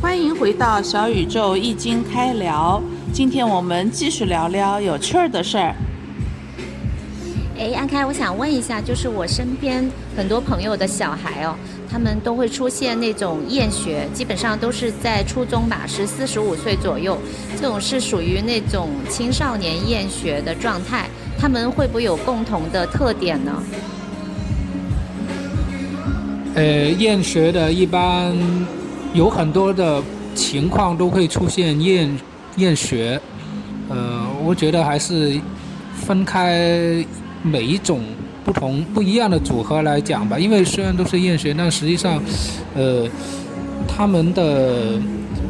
欢迎回到小宇宙易经开聊。今天我们继续聊聊有趣儿的事儿。哎，安开，我想问一下，就是我身边很多朋友的小孩哦，他们都会出现那种厌学，基本上都是在初中吧，十四十五岁左右，这种是属于那种青少年厌学的状态。他们会不会有共同的特点呢？呃，厌学的一般有很多的情况都会出现厌厌学。呃，我觉得还是分开。每一种不同不一样的组合来讲吧，因为虽然都是厌学，但实际上，呃，他们的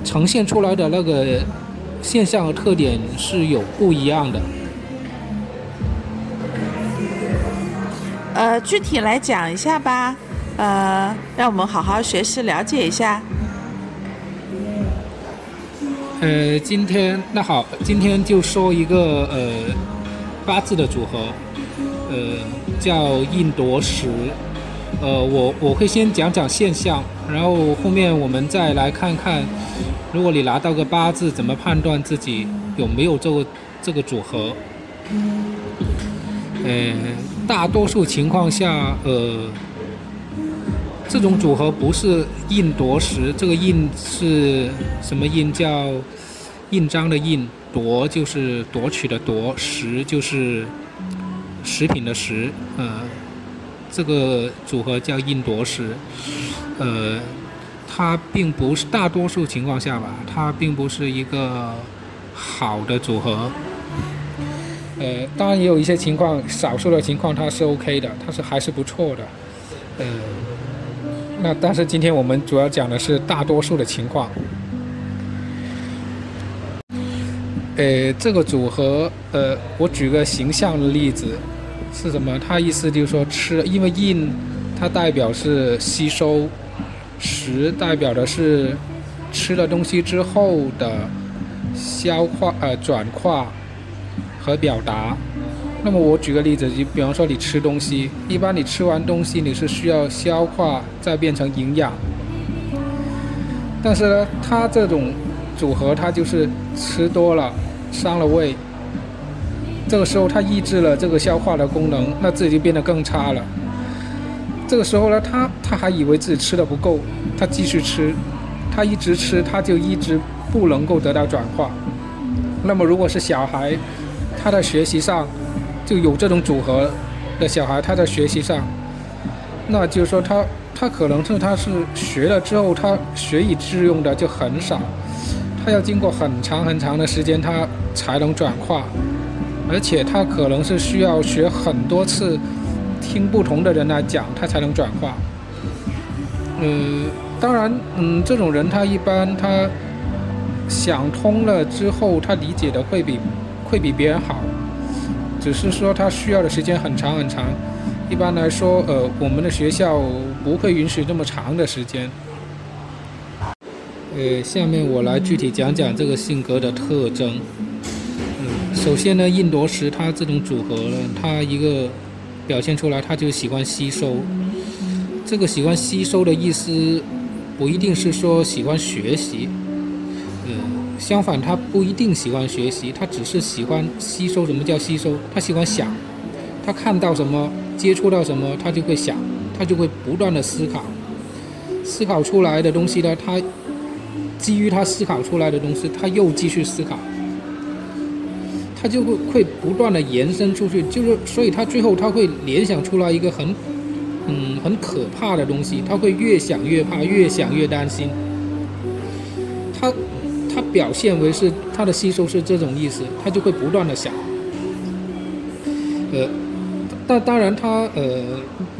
呈现出来的那个现象和特点是有不一样的。呃，具体来讲一下吧，呃，让我们好好学习了解一下。呃，今天那好，今天就说一个呃八字的组合。呃，叫印夺食。呃，我我会先讲讲现象，然后后面我们再来看看，如果你拿到个八字，怎么判断自己有没有这个这个组合？呃，大多数情况下，呃，这种组合不是印夺食，这个印是什么印？叫印章的印，夺就是夺取的夺，食就是。食品的食，呃，这个组合叫印夺食，呃，它并不是大多数情况下吧，它并不是一个好的组合，呃，当然也有一些情况，少数的情况它是 OK 的，它是还是不错的，呃，那但是今天我们主要讲的是大多数的情况，呃，这个组合，呃，我举个形象的例子。是什么？它意思就是说吃，因为 in 它代表是吸收，食代表的是吃了东西之后的消化、呃转化和表达。那么我举个例子，就比方说你吃东西，一般你吃完东西你是需要消化再变成营养，但是呢，它这种组合它就是吃多了伤了胃。这个时候，他抑制了这个消化的功能，那自己就变得更差了。这个时候呢，他他还以为自己吃的不够，他继续吃，他一直吃，他就一直不能够得到转化。那么，如果是小孩，他在学习上就有这种组合的小孩，他在学习上，那就是说他他可能是他是学了之后，他学以致用的就很少，他要经过很长很长的时间，他才能转化。而且他可能是需要学很多次，听不同的人来讲，他才能转化。嗯，当然，嗯，这种人他一般他想通了之后，他理解的会比会比别人好，只是说他需要的时间很长很长。一般来说，呃，我们的学校不会允许这么长的时间。呃，下面我来具体讲讲这个性格的特征。嗯首先呢，印夺石它这种组合呢，它一个表现出来，它就喜欢吸收。这个喜欢吸收的意思，不一定是说喜欢学习，相反，他不一定喜欢学习，他只是喜欢吸收。什么叫吸收？他喜欢想，他看到什么，接触到什么，他就会想，他就会不断的思考，思考出来的东西呢，他基于他思考出来的东西，他又继续思考。他就会会不断的延伸出去，就是所以他最后他会联想出来一个很，嗯，很可怕的东西，他会越想越怕，越想越担心。他表现为是他的吸收是这种意思，他就会不断的想。呃，但当然他呃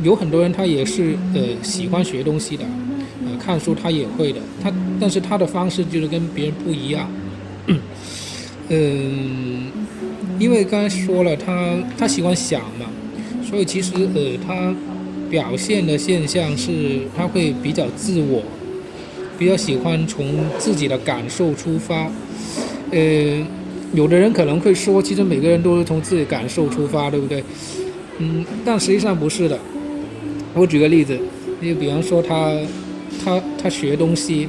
有很多人他也是呃喜欢学东西的，呃看书他也会的，他但是他的方式就是跟别人不一样，嗯。因为刚才说了，他他喜欢想嘛，所以其实呃，他表现的现象是他会比较自我，比较喜欢从自己的感受出发。呃，有的人可能会说，其实每个人都是从自己感受出发，对不对？嗯，但实际上不是的。我举个例子，就比方说他他他学东西，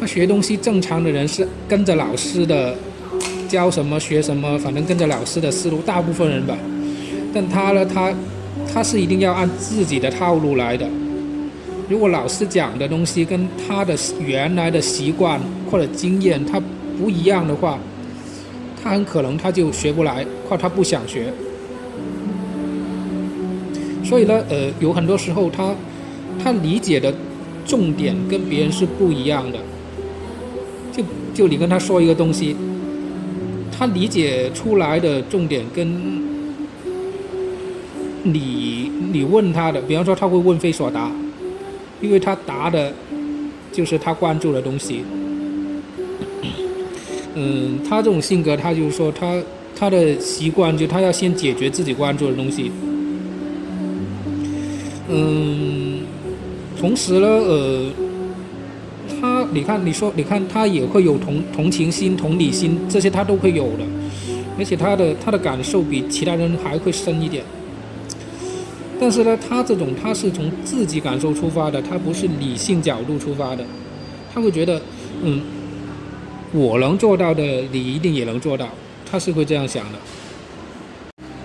他学东西正常的人是跟着老师的教什么学什么，反正跟着老师的思路，大部分人吧。但他呢，他他是一定要按自己的套路来的。如果老师讲的东西跟他的原来的习惯或者经验他不一样的话，他很可能他就学不来，或他不想学。所以呢，呃，有很多时候他他理解的重点跟别人是不一样的。就就你跟他说一个东西，他理解出来的重点跟你你问他的，比方说他会问非所答，因为他答的就是他关注的东西。嗯，他这种性格，他就是说他他的习惯就他要先解决自己关注的东西。嗯，同时呢，呃，他你看你说你看他也会有同同情心、同理心，这些他都会有的，而且他的他的感受比其他人还会深一点。但是呢，他这种他是从自己感受出发的，他不是理性角度出发的，他会觉得，嗯。我能做到的，你一定也能做到。他是会这样想的。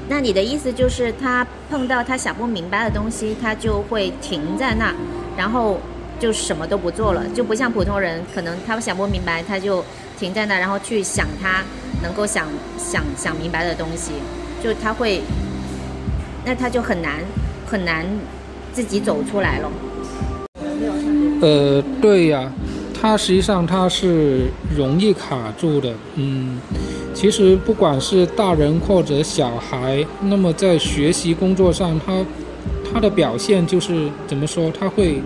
那你的意思就是，他碰到他想不明白的东西，他就会停在那，然后就什么都不做了，就不像普通人，可能他想不明白，他就停在那，然后去想他能够想想想明白的东西，就他会，那他就很难很难自己走出来了。呃，对呀。它实际上它是容易卡住的，嗯，其实不管是大人或者小孩，那么在学习工作上，他他的表现就是怎么说？他会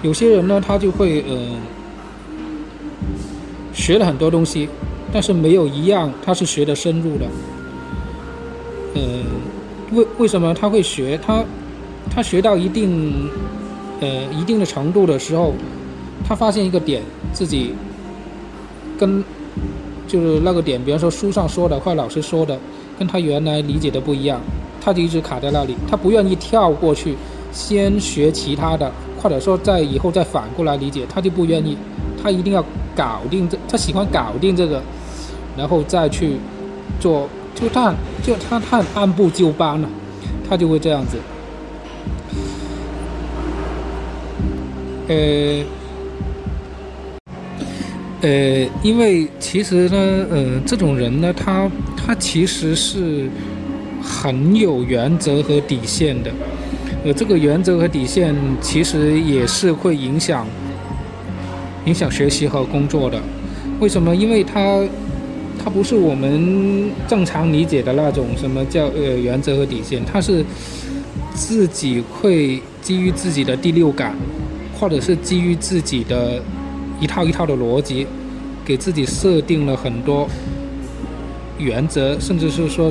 有些人呢，他就会呃学了很多东西，但是没有一样他是学的深入的，呃，为为什么他会学？他他学到一定呃一定的程度的时候。他发现一个点，自己跟就是那个点，比方说书上说的或老师说的，跟他原来理解的不一样，他就一直卡在那里。他不愿意跳过去，先学其他的，或者说在以后再反过来理解，他就不愿意。他一定要搞定这，他喜欢搞定这个，然后再去做。就他就他他按部就班了，他就会这样子。呃。呃，因为其实呢，呃，这种人呢，他他其实是很有原则和底线的，呃，这个原则和底线其实也是会影响影响学习和工作的。为什么？因为他他不是我们正常理解的那种什么叫呃原则和底线，他是自己会基于自己的第六感，或者是基于自己的。一套一套的逻辑，给自己设定了很多原则，甚至是说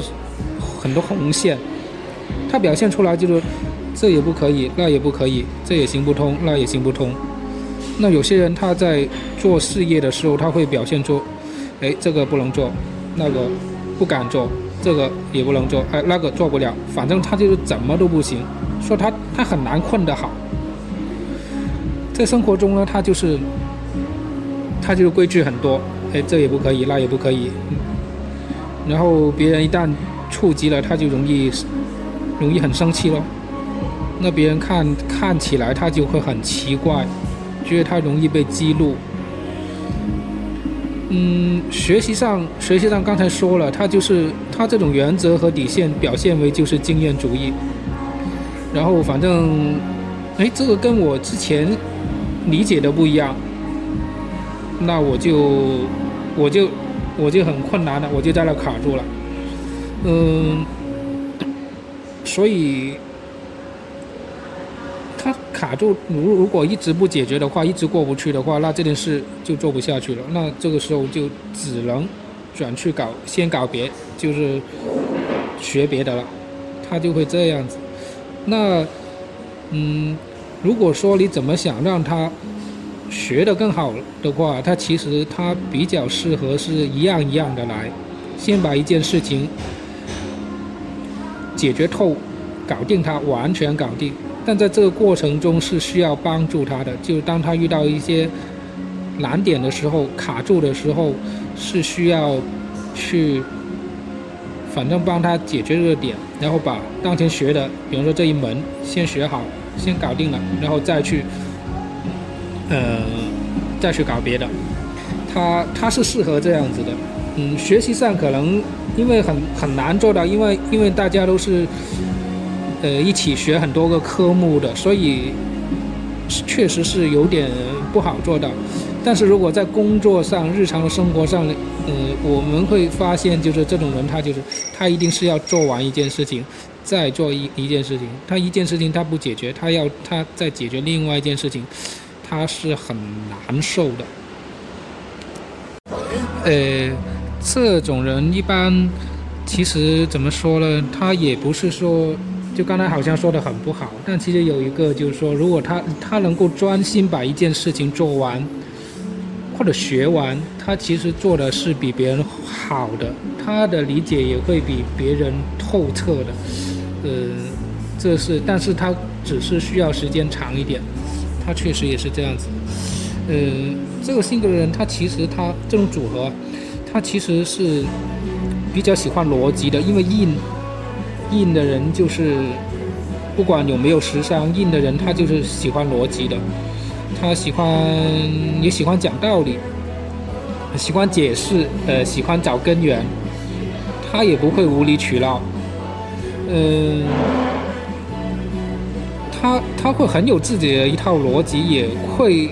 很多红线。他表现出来就是这也不可以，那也不可以，这也行不通，那也行不通。那有些人他在做事业的时候，他会表现出，哎，这个不能做，那个不敢做，这个也不能做，哎，那个做不了，反正他就是怎么都不行，说他他很难混得好。在生活中呢，他就是。他就是规矩很多，哎，这也不可以，那也不可以。然后别人一旦触及了，他就容易容易很生气咯。那别人看看起来他就会很奇怪，觉得他容易被激怒。嗯，学习上学习上刚才说了，他就是他这种原则和底线表现为就是经验主义。然后反正，哎，这个跟我之前理解的不一样。那我就，我就，我就很困难了，我就在那卡住了，嗯，所以，就，如如果一直不解决的话，一直过不去的话，那这件事就做不下去了。那这个时候就只能转去搞，先搞别，就是学别的了，他就会这样子。那，嗯，如果说你怎么想让他？学得更好的话，他其实他比较适合是一样一样的来，先把一件事情解决透，搞定它，完全搞定。但在这个过程中是需要帮助他的，就当他遇到一些难点的时候卡住的时候，是需要去，反正帮他解决这个点，然后把当前学的，比方说这一门先学好，先搞定了，然后再去，呃，再去搞别的。他他是适合这样子的，嗯，学习上可能因为很很难做到，因为因为大家都是，呃，一起学很多个科目的，所以确实是有点不好做到。但是如果在工作上、日常的生活上，呃，我们会发现，就是这种人，他就是他一定是要做完一件事情，再做一一件事情。他一件事情他不解决，他要他再解决另外一件事情，他是很难受的。呃，这种人一般，其实怎么说呢？他也不是说，就刚才好像说的很不好，但其实有一个就是说，如果他他能够专心把一件事情做完，或者学完，他其实做的是比别人好的，他的理解也会比别人透彻的。呃，这是，但是他只是需要时间长一点，他确实也是这样子。呃，这个性格的人，他其实他这种组合，他其实是比较喜欢逻辑的，因为硬硬的人就是不管有没有时尚，硬的人他就是喜欢逻辑的，他喜欢也喜欢讲道理，喜欢解释，呃，喜欢找根源，他也不会无理取闹，嗯，他他会很有自己的一套逻辑，也会。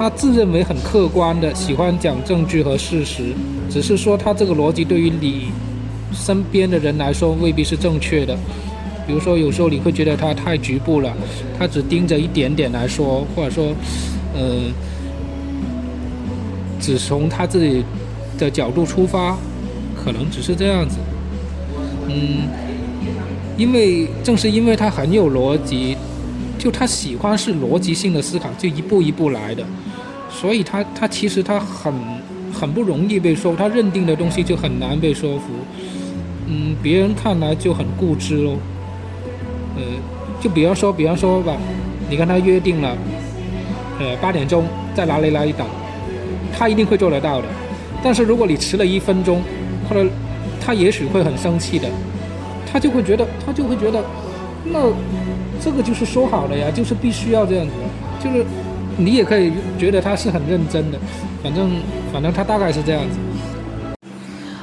他自认为很客观的，喜欢讲证据和事实，只是说他这个逻辑对于你身边的人来说未必是正确的。比如说，有时候你会觉得他太局部了，他只盯着一点点来说，或者说，嗯，只从他自己的角度出发，可能只是这样子。嗯，因为正是因为他很有逻辑，就他喜欢是逻辑性的思考，就一步一步来的。所以他他其实他很很不容易被说服，他认定的东西就很难被说服，嗯，别人看来就很固执喽，呃，就比方说比方说吧，你跟他约定了，呃八点钟在哪里哪里等，他一定会做得到的，但是如果你迟了一分钟，或者他也许会很生气的，他就会觉得他就会觉得，那这个就是说好了呀，就是必须要这样子，就是。你也可以觉得他是很认真的，反正反正他大概是这样子。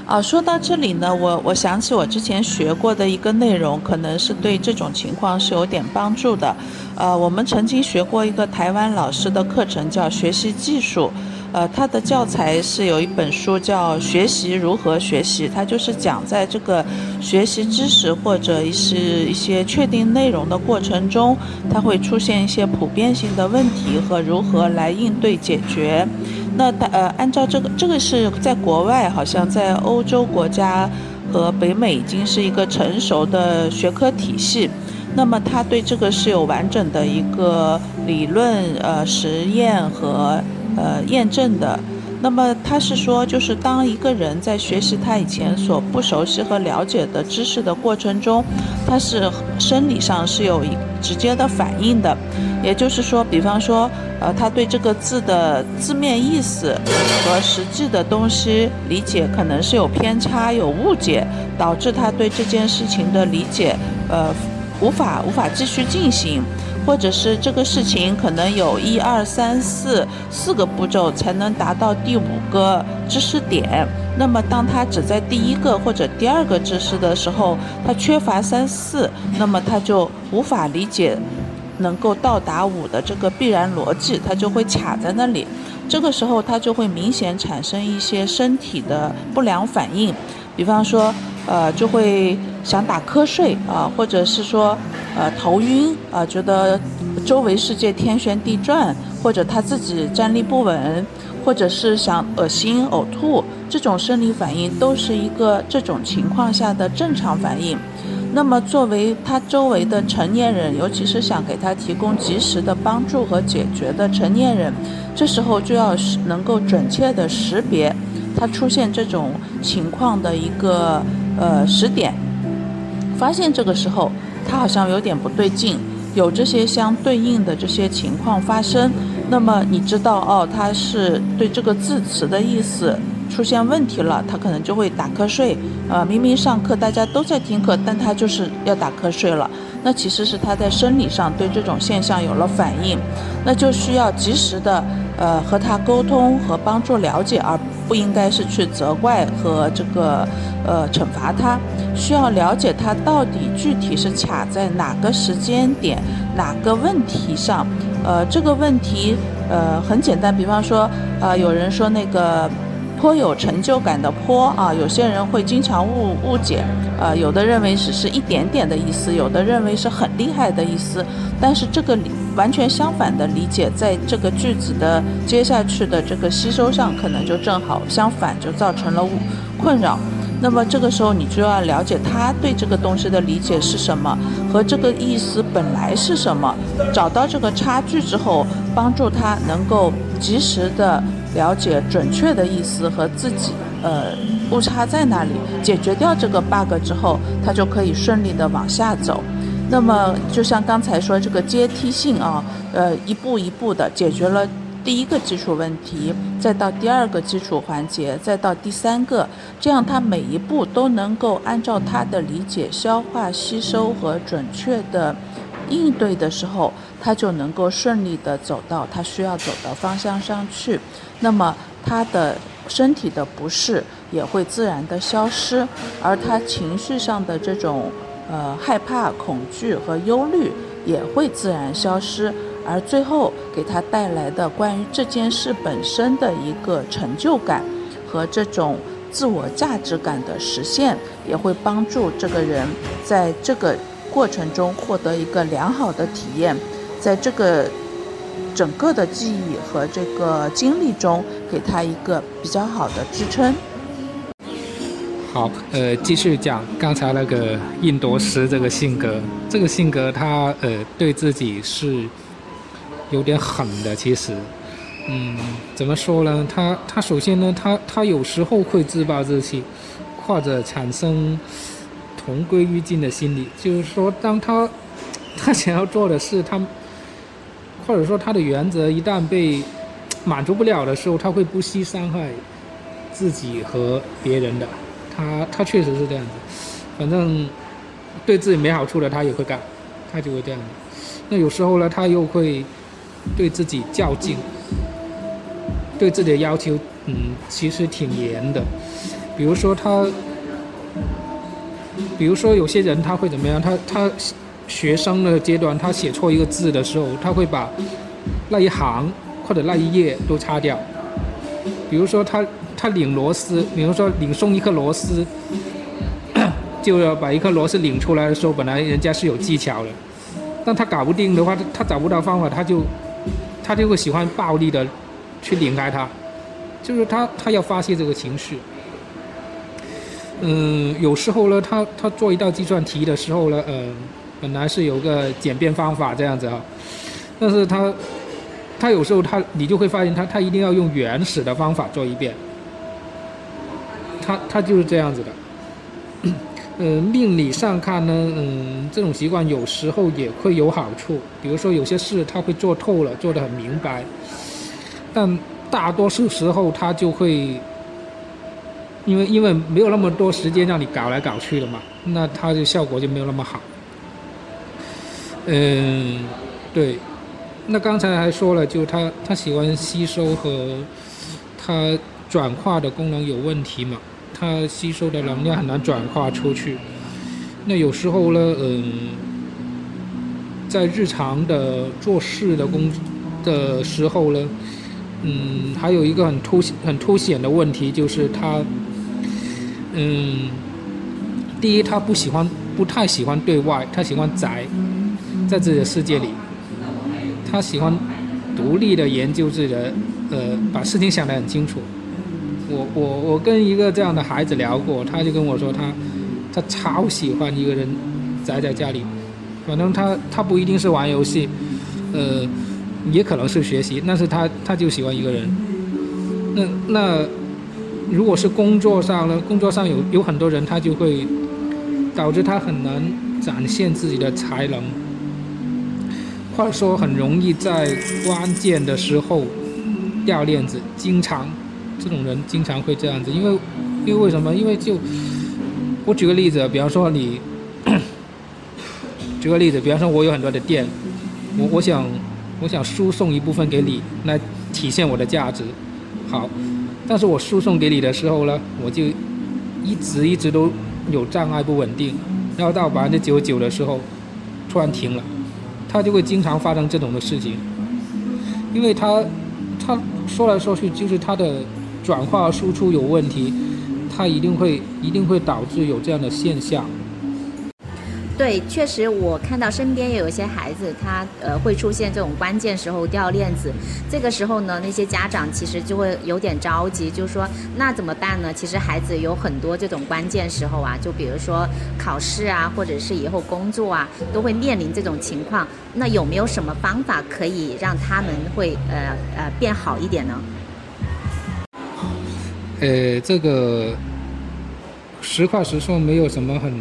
啊，说到这里呢，我我想起我之前学过的一个内容，可能是对这种情况是有点帮助的。呃，我们曾经学过一个台湾老师的课程，叫学习技术。呃，他的教材是有一本书叫《学习如何学习》，它就是讲在这个学习知识或者是一些确定内容的过程中，它会出现一些普遍性的问题和如何来应对解决。那呃，按照这个，这个是在国外，好像在欧洲国家和北美已经是一个成熟的学科体系。那么他对这个是有完整的一个理论、呃实验和。呃，验证的。那么他是说，就是当一个人在学习他以前所不熟悉和了解的知识的过程中，他是生理上是有一直接的反应的。也就是说，比方说，呃，他对这个字的字面意思和实际的东西理解可能是有偏差、有误解，导致他对这件事情的理解，呃，无法无法继续进行。或者是这个事情可能有一二三四四个步骤才能达到第五个知识点，那么当他只在第一个或者第二个知识的时候，他缺乏三四，那么他就无法理解能够到达五的这个必然逻辑，他就会卡在那里。这个时候他就会明显产生一些身体的不良反应，比方说。呃，就会想打瞌睡啊，或者是说，呃，头晕啊，觉得周围世界天旋地转，或者他自己站立不稳，或者是想恶心、呕吐，这种生理反应都是一个这种情况下的正常反应。那么，作为他周围的成年人，尤其是想给他提供及时的帮助和解决的成年人，这时候就要能够准确的识别他出现这种情况的一个。呃，时点，发现这个时候他好像有点不对劲，有这些相对应的这些情况发生，那么你知道哦，他是对这个字词的意思出现问题了，他可能就会打瞌睡。呃，明明上课大家都在听课，但他就是要打瞌睡了。那其实是他在生理上对这种现象有了反应，那就需要及时的呃和他沟通和帮助了解，而不应该是去责怪和这个呃惩罚他。需要了解他到底具体是卡在哪个时间点、哪个问题上。呃，这个问题呃很简单，比方说呃有人说那个。颇有成就感的颇啊，有些人会经常误误解，呃，有的认为只是一点点的意思，有的认为是很厉害的意思，但是这个完全相反的理解，在这个句子的接下去的这个吸收上，可能就正好相反，就造成了困扰。那么这个时候你就要了解他对这个东西的理解是什么，和这个意思本来是什么，找到这个差距之后，帮助他能够及时的。了解准确的意思和自己呃误差在哪里，解决掉这个 bug 之后，他就可以顺利的往下走。那么就像刚才说这个阶梯性啊，呃一步一步的解决了第一个基础问题，再到第二个基础环节，再到第三个，这样他每一步都能够按照他的理解消化吸收和准确的应对的时候，他就能够顺利的走到他需要走的方向上去。那么他的身体的不适也会自然的消失，而他情绪上的这种呃害怕、恐惧和忧虑也会自然消失，而最后给他带来的关于这件事本身的一个成就感和这种自我价值感的实现，也会帮助这个人在这个过程中获得一个良好的体验，在这个。整个的记忆和这个经历中，给他一个比较好的支撑。好，呃，继续讲刚才那个印度斯这个性格，这个性格他呃对自己是有点狠的。其实，嗯，怎么说呢？他他首先呢，他他有时候会自暴自弃，或者产生同归于尽的心理。就是说，当他他想要做的事，他。或者说他的原则一旦被满足不了的时候，他会不惜伤害自己和别人的。他他确实是这样子，反正对自己没好处的他也会干，他就会这样子。那有时候呢，他又会对自己较劲，对自己的要求，嗯，其实挺严的。比如说他，比如说有些人他会怎么样？他他。学生的阶段，他写错一个字的时候，他会把那一行或者那一页都擦掉。比如说，他他拧螺丝，比如说拧松一颗螺丝，就要把一颗螺丝拧出来的时候，本来人家是有技巧的，但他搞不定的话，他找不到方法，他就他就会喜欢暴力的去拧开它，就是他他要发泄这个情绪。嗯，有时候呢，他他做一道计算题的时候呢，呃。本来是有个简便方法这样子啊，但是他，他有时候他你就会发现他他一定要用原始的方法做一遍，他他就是这样子的。嗯，命理上看呢，嗯，这种习惯有时候也会有好处，比如说有些事他会做透了，做得很明白，但大多数时候他就会，因为因为没有那么多时间让你搞来搞去的嘛，那他的效果就没有那么好。嗯，对，那刚才还说了，就他他喜欢吸收和他转化的功能有问题嘛，他吸收的能量很难转化出去。那有时候呢，嗯，在日常的做事的工的时候呢，嗯，还有一个很凸很凸显的问题就是他，嗯，第一他不喜欢不太喜欢对外，他喜欢宅。在自己的世界里，他喜欢独立的研究自己的，呃，把事情想得很清楚。我我我跟一个这样的孩子聊过，他就跟我说，他他超喜欢一个人宅在家里，反正他他不一定是玩游戏，呃，也可能是学习，但是他他就喜欢一个人。那那如果是工作上呢？工作上有有很多人，他就会导致他很难展现自己的才能。或者说很容易在关键的时候掉链子，经常这种人经常会这样子，因为因为为什么？因为就我举个例子，比方说你 举个例子，比方说我有很多的店，我我想我想输送一部分给你，来体现我的价值，好，但是我输送给你的时候呢，我就一直一直都有障碍不稳定，然后到百分之九十九的时候突然停了。他就会经常发生这种的事情，因为他，他说来说去就是他的转化输出有问题，他一定会一定会导致有这样的现象。对，确实，我看到身边也有一些孩子，他呃会出现这种关键时候掉链子。这个时候呢，那些家长其实就会有点着急，就说那怎么办呢？其实孩子有很多这种关键时候啊，就比如说考试啊，或者是以后工作啊，都会面临这种情况。那有没有什么方法可以让他们会呃呃变好一点呢？呃，这个实话实说，没有什么很。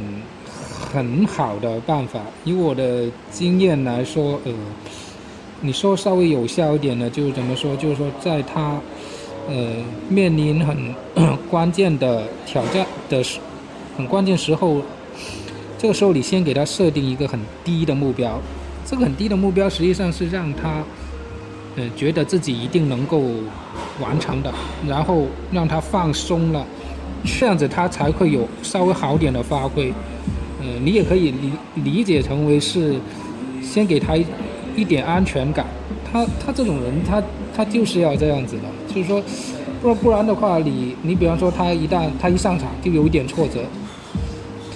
很好的办法，以我的经验来说，呃，你说稍微有效一点的，就是怎么说？就是说，在他呃面临很 关键的挑战的时，很关键时候，这个时候你先给他设定一个很低的目标，这个很低的目标实际上是让他呃觉得自己一定能够完成的，然后让他放松了，这样子他才会有稍微好点的发挥。嗯，你也可以理理解成为是，先给他一点安全感。他他这种人，他他就是要这样子的，就是说，不不然的话，你你比方说他一旦他一上场就有一点挫折，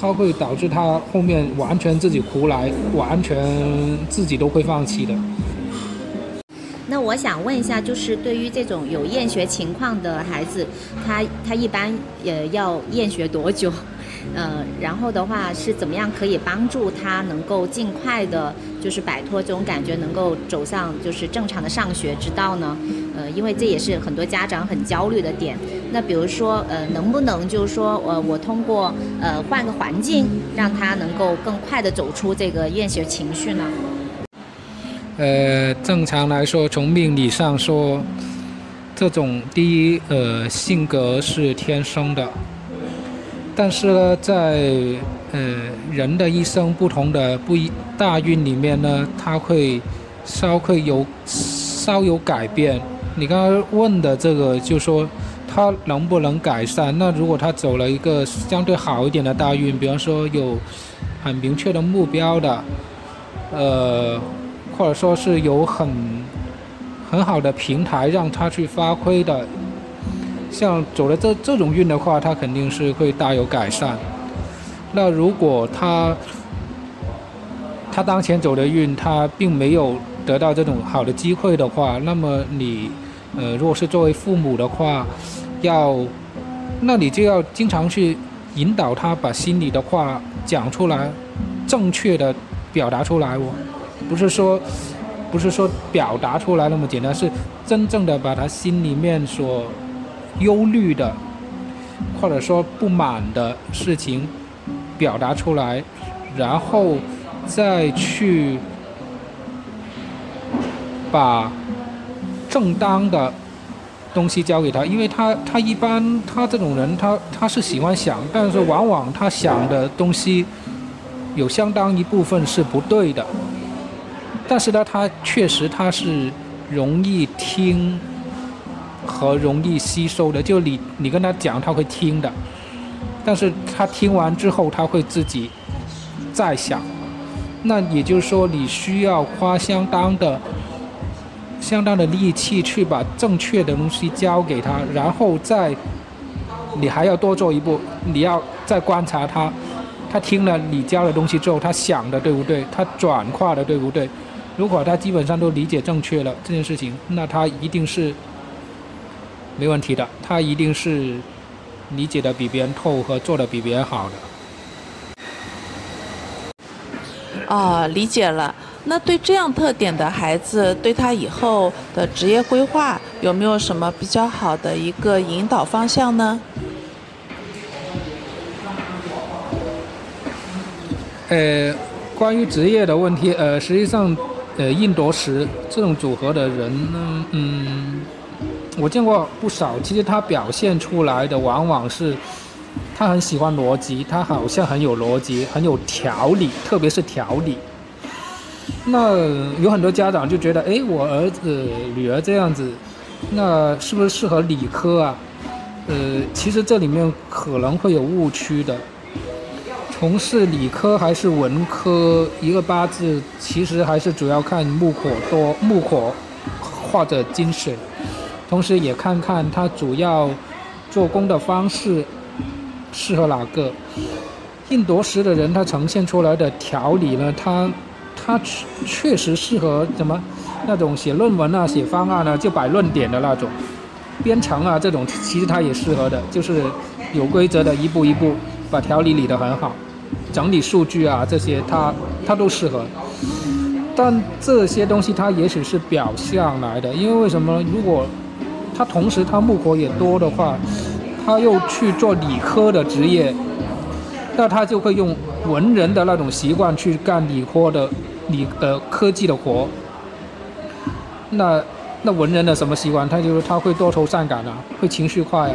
他会导致他后面完全自己胡来，完全自己都会放弃的。那我想问一下，就是对于这种有厌学情况的孩子，他他一般呃要厌学多久？呃，然后的话是怎么样可以帮助他能够尽快的，就是摆脱这种感觉，能够走上就是正常的上学之道呢？呃，因为这也是很多家长很焦虑的点。那比如说，呃，能不能就是说，呃，我通过呃换个环境，让他能够更快的走出这个厌学情绪呢？呃，正常来说，从命理上说，这种第一，呃，性格是天生的。但是呢，在呃人的一生不同的不一大运里面呢，它会稍会有稍有改变。你刚刚问的这个，就说他能不能改善？那如果他走了一个相对好一点的大运，比方说有很明确的目标的，呃，或者说是有很很好的平台让他去发挥的。像走了这这种运的话，他肯定是会大有改善。那如果他他当前走的运，他并没有得到这种好的机会的话，那么你呃，如果是作为父母的话，要那你就要经常去引导他把心里的话讲出来，正确的表达出来哦，不是说不是说表达出来那么简单，是真正的把他心里面所。忧虑的，或者说不满的事情表达出来，然后再去把正当的东西交给他，因为他他一般他这种人他他是喜欢想，但是往往他想的东西有相当一部分是不对的，但是呢，他确实他是容易听。和容易吸收的，就你你跟他讲，他会听的，但是他听完之后，他会自己再想。那也就是说，你需要花相当的、相当的力气去把正确的东西教给他，然后再你还要多做一步，你要再观察他，他听了你教的东西之后，他想的对不对？他转化的对不对？如果他基本上都理解正确了这件事情，那他一定是。没问题的，他一定是理解的比别人透和做的比别人好的。啊，理解了。那对这样特点的孩子，对他以后的职业规划有没有什么比较好的一个引导方向呢？呃，关于职业的问题，呃，实际上，呃印夺食这种组合的人呢，嗯，我见过不少。其实他表现出来的往往是，他很喜欢逻辑，他好像很有逻辑，很有条理，特别是条理。那有很多家长就觉得，哎，我儿子、女儿这样子，那是不是适合理科啊？呃，其实这里面可能会有误区的。从事理科还是文科，一个八字其实还是主要看木火多，木火或者金水，同时也看看他主要做工的方式适合哪个。印夺食的人，他呈现出来的条理呢，他他确确实适合什么那种写论文啊、写方案啊就摆论点的那种，编程啊这种其实他也适合的，就是有规则的一步一步把条理理得很好。整理数据啊，这些他他都适合，但这些东西他也许是表象来的，因为为什么？如果他同时他木火也多的话，他又去做理科的职业，那他就会用文人的那种习惯去干理科的理呃科技的活。那那文人的什么习惯？他就是他会多愁善感啊，会情绪化呀，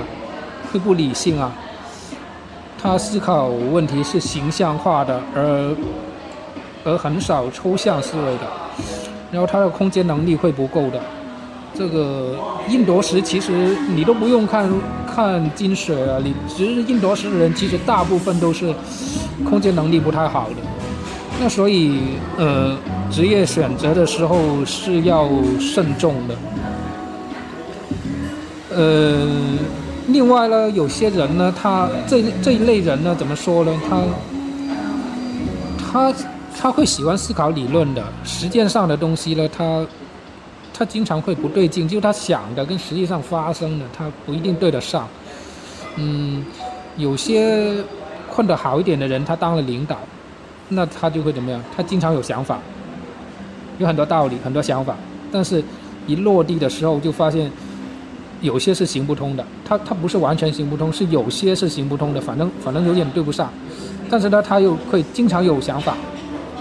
会不理性啊。他思考问题是形象化的，而而很少抽象思维的，然后他的空间能力会不够的。这个印夺石其实你都不用看看金水啊，你其实印夺石的人其实大部分都是空间能力不太好的。那所以呃，职业选择的时候是要慎重的。呃。另外呢，有些人呢，他这这一类人呢，怎么说呢？他他他会喜欢思考理论的，实践上的东西呢，他他经常会不对劲，就他想的跟实际上发生的，他不一定对得上。嗯，有些混得好一点的人，他当了领导，那他就会怎么样？他经常有想法，有很多道理，很多想法，但是一落地的时候就发现。有些是行不通的，他他不是完全行不通，是有些是行不通的，反正反正有点对不上，但是呢，他又会经常有想法，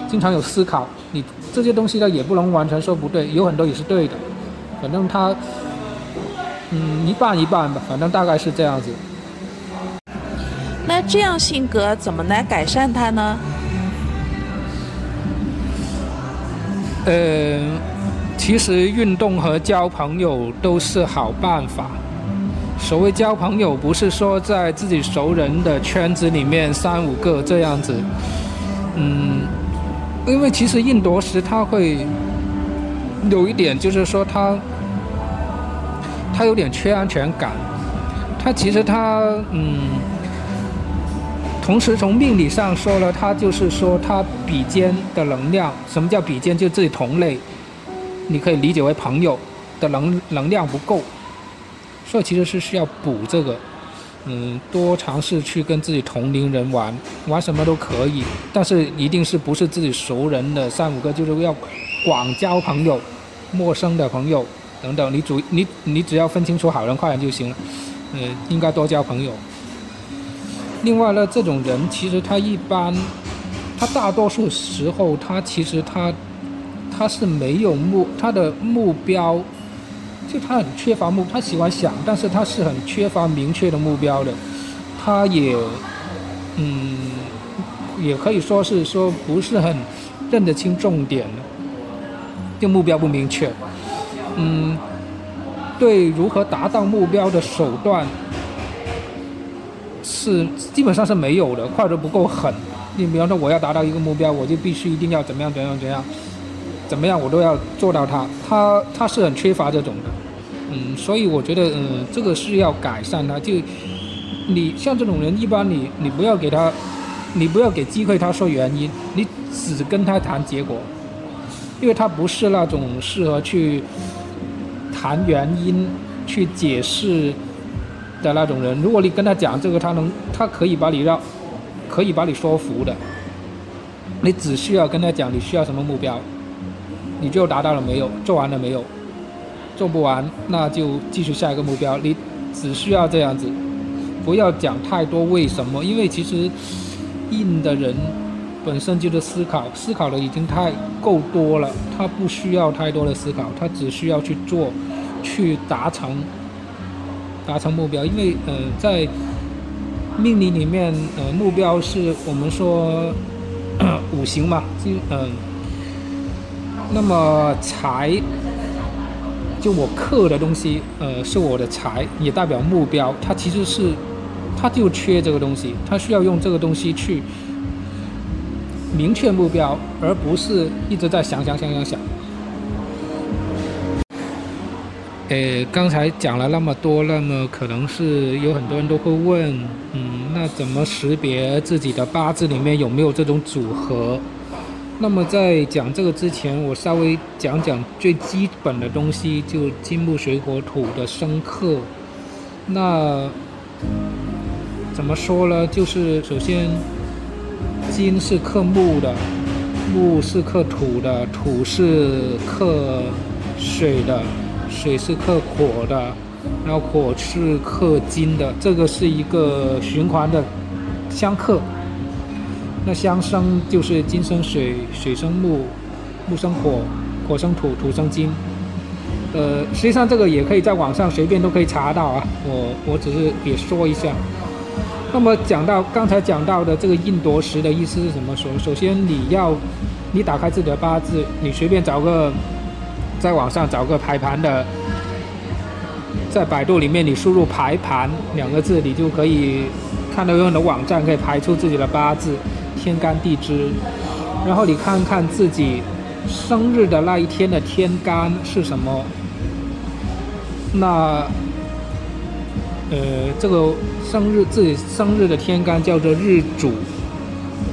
经常有思考，你这些东西呢也不能完全说不对，有很多也是对的，反正他，嗯，一半一半吧，反正大概是这样子。那这样性格怎么来改善他呢？呃。其实运动和交朋友都是好办法。所谓交朋友，不是说在自己熟人的圈子里面三五个这样子，嗯，因为其实印夺时他会有一点，就是说他他有点缺安全感。他其实他嗯，同时从命理上说了，他就是说他比肩的能量。什么叫比肩？就自己同类。你可以理解为朋友的能能量不够，所以其实是需要补这个，嗯，多尝试去跟自己同龄人玩，玩什么都可以，但是一定是不是自己熟人的三五个，就是要广交朋友，陌生的朋友等等，你主你你只要分清楚好人坏人就行了，嗯，应该多交朋友。另外呢，这种人其实他一般，他大多数时候他其实他。他是没有目，他的目标，就他很缺乏目，他喜欢想，但是他是很缺乏明确的目标的，他也，嗯，也可以说是说不是很认得清重点的，就目标不明确，嗯，对如何达到目标的手段是基本上是没有的，或者不够狠。你比方说我要达到一个目标，我就必须一定要怎么样怎样怎样。怎么样，我都要做到他，他他是很缺乏这种的，嗯，所以我觉得，嗯，这个是要改善他。就你像这种人，一般你你不要给他，你不要给机会他说原因，你只跟他谈结果，因为他不是那种适合去谈原因、去解释的那种人。如果你跟他讲这个，他能，他可以把你让，可以把你说服的。你只需要跟他讲你需要什么目标。你就达到了没有？做完了没有？做不完，那就继续下一个目标。你只需要这样子，不要讲太多为什么，因为其实印的人本身就是思考，思考的已经太够多了，他不需要太多的思考，他只需要去做，去达成，达成目标。因为呃，在命理里面，呃，目标是我们说五行嘛，就嗯，那么财，就我克的东西，呃，是我的财，也代表目标，它其实是，它就缺这个东西，它需要用这个东西去。明确目标，而不是一直在想想想想想。诶，刚才讲了那么多，那么可能是有很多人都会问，嗯，那怎么识别自己的八字里面有没有这种组合？那么在讲这个之前，我稍微讲讲最基本的东西，就金木水火土的生克。那怎么说呢？就是首先。金是克木的，木是克土的，土是克水的，水是克火的，然后火是克金的，这个是一个循环的相克。那相生就是金生水，水生木，木生火，火生土，土生金。呃，实际上这个也可以在网上随便都可以查到啊，我我只是也说一下。那么讲到刚才讲到的这个印夺石的意思是什么？首首先你要，你打开自己的八字，你随便找个，在网上找个排盘的，在百度里面你输入“排盘”两个字，你就可以看到有很多网站可以排出自己的八字天干地支，然后你看看自己生日的那一天的天干是什么，那。呃，这个生日自己生日的天干叫做日主，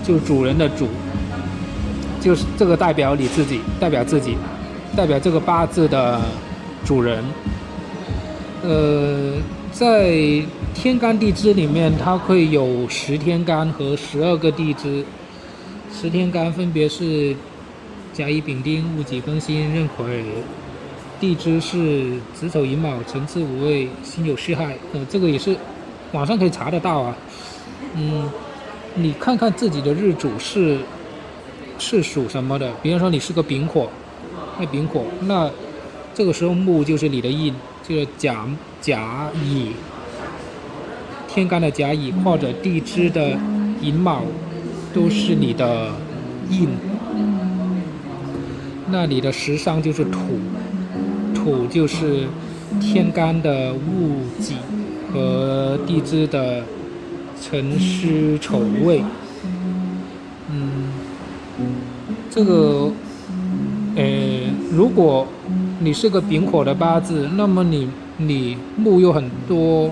就主人的主，就是这个代表你自己，代表自己，代表这个八字的主人。呃，在天干地支里面，它会有十天干和十二个地支，十天干分别是甲乙丙丁戊己庚辛壬癸。地支是子丑寅卯辰巳午未辛酉戌亥，呃，这个也是网上可以查得到啊。嗯，你看看自己的日主是是属什么的？比方说你是个丙火，那丙火，那这个时候木就是你的印，就是甲甲乙，天干的甲乙或者地支的寅卯都是你的印，那你的食伤就是土。土就是天干的戊己和地支的辰戌丑未。嗯，这个，呃，如果你是个丙火的八字，那么你你木又很多，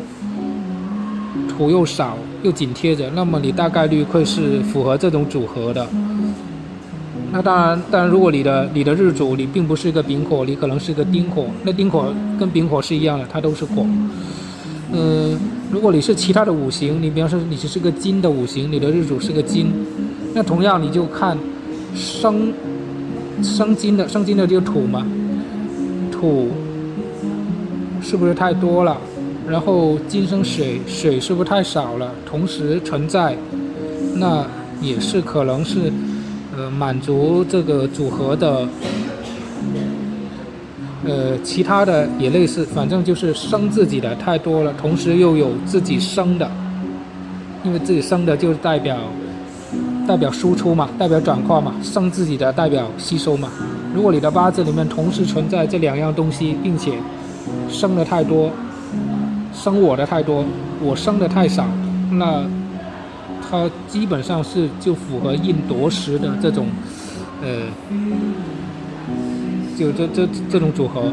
土又少，又紧贴着，那么你大概率会是符合这种组合的。那当然，当然，如果你的你的日主你并不是一个丙火，你可能是一个丁火，那丁火跟丙火是一样的，它都是火。嗯，如果你是其他的五行，你比方说你是个金的五行，你的日主是个金，那同样你就看生生金的生金的这个土嘛，土是不是太多了？然后金生水，水是不是太少了？同时存在，那也是可能是。呃，满足这个组合的，呃，其他的也类似，反正就是生自己的太多了，同时又有自己生的，因为自己生的就代表代表输出嘛，代表转化嘛，生自己的代表吸收嘛。如果你的八字里面同时存在这两样东西，并且生的太多，生我的太多，我生的太少，那。它基本上是就符合印夺食的这种，呃，就这这这种组合。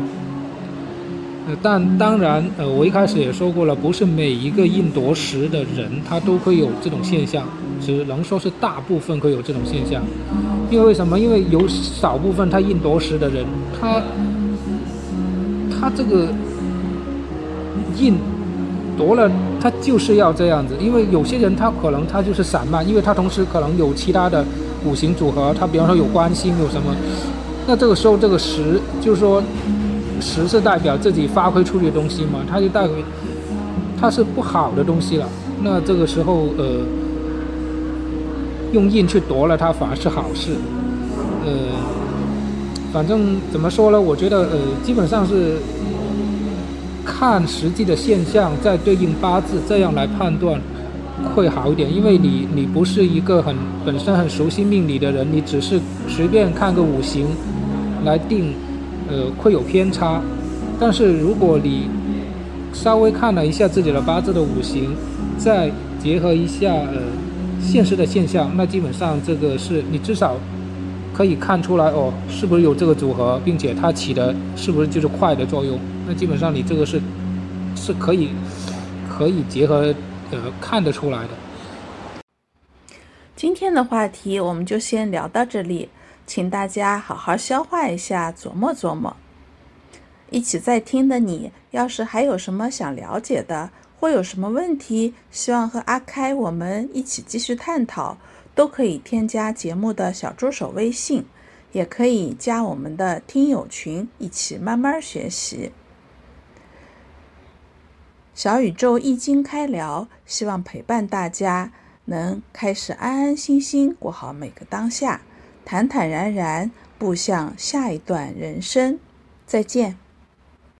呃，但当然，呃，我一开始也说过了，不是每一个印夺食的人他都会有这种现象，只能说是大部分会有这种现象。因为为什么？因为有少部分他印夺食的人，他他这个印。夺了，他就是要这样子，因为有些人他可能他就是散漫，因为他同时可能有其他的五行组合，他比方说有官星有什么，那这个时候这个十就是说十是代表自己发挥出去的东西嘛，他就代表它是不好的东西了，那这个时候呃用印去夺了它反而是好事。呃，反正怎么说呢？我觉得呃，基本上是看实际的现象，再对应八字，这样来判断会好一点。因为你你不是一个很本身很熟悉命理的人，你只是随便看个五行来定，呃，会有偏差。但是如果你稍微看了一下自己的八字的五行，再结合一下呃现实的现象，那基本上这个是你至少可以看出来哦，是不是有这个组合，并且它起的是不是就是快的作用？那基本上你这个是是可以可以结合呃看得出来的。今天的话题我们就先聊到这里，请大家好好消化一下，琢磨琢磨。一起在听的你，要是还有什么想了解的，或有什么问题，希望和阿开我们一起继续探讨，都可以添加节目的小助手微信，也可以加我们的听友群，一起慢慢学习。小宇宙易经开聊，希望陪伴大家，能开始安安心心过好每个当下，坦坦然然步向下一段人生。再见。